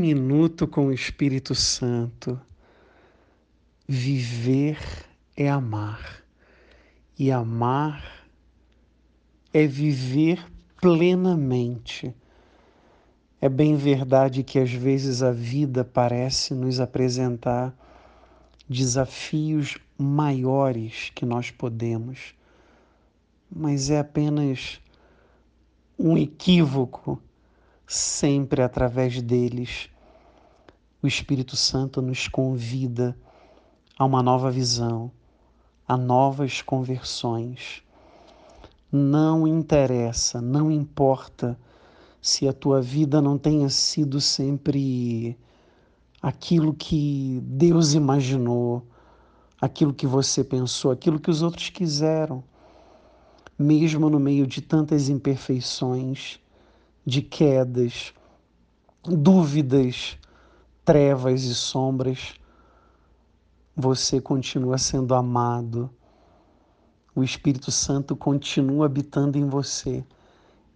minuto com o Espírito Santo. Viver é amar, e amar é viver plenamente. É bem verdade que às vezes a vida parece nos apresentar desafios maiores que nós podemos, mas é apenas um equívoco sempre através deles. O Espírito Santo nos convida a uma nova visão, a novas conversões. Não interessa, não importa se a tua vida não tenha sido sempre aquilo que Deus imaginou, aquilo que você pensou, aquilo que os outros quiseram. Mesmo no meio de tantas imperfeições, de quedas, dúvidas, trevas e sombras, você continua sendo amado. O Espírito Santo continua habitando em você.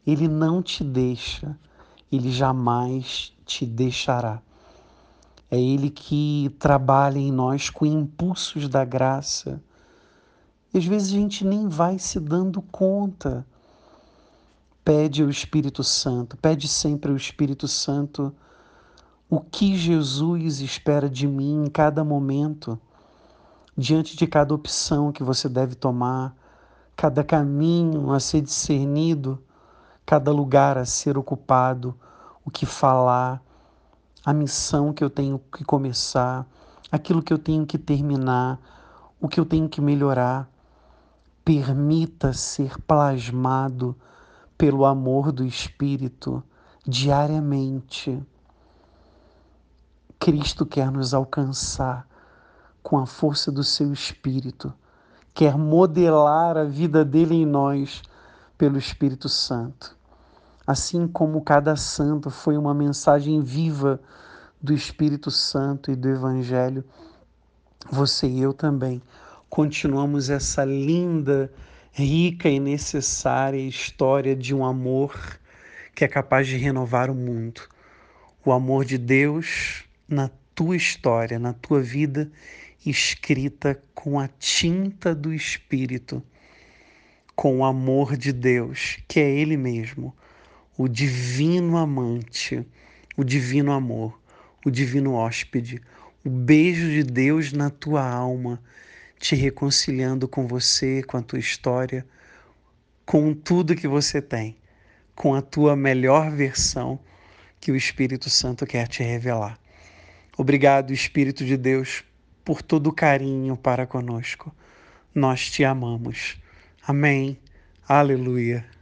Ele não te deixa, ele jamais te deixará. É Ele que trabalha em nós com impulsos da graça. E às vezes a gente nem vai se dando conta Pede ao Espírito Santo, pede sempre ao Espírito Santo o que Jesus espera de mim em cada momento, diante de cada opção que você deve tomar, cada caminho a ser discernido, cada lugar a ser ocupado, o que falar, a missão que eu tenho que começar, aquilo que eu tenho que terminar, o que eu tenho que melhorar. Permita ser plasmado pelo amor do Espírito diariamente. Cristo quer nos alcançar com a força do seu Espírito, quer modelar a vida dele em nós pelo Espírito Santo. Assim como cada santo foi uma mensagem viva do Espírito Santo e do Evangelho, você e eu também continuamos essa linda rica e necessária história de um amor que é capaz de renovar o mundo. O amor de Deus na tua história, na tua vida, escrita com a tinta do Espírito, com o amor de Deus, que é Ele mesmo, o divino amante, o divino amor, o divino hóspede, o beijo de Deus na tua alma te reconciliando com você, com a tua história, com tudo que você tem, com a tua melhor versão que o Espírito Santo quer te revelar. Obrigado, Espírito de Deus, por todo o carinho para conosco. Nós te amamos. Amém. Aleluia.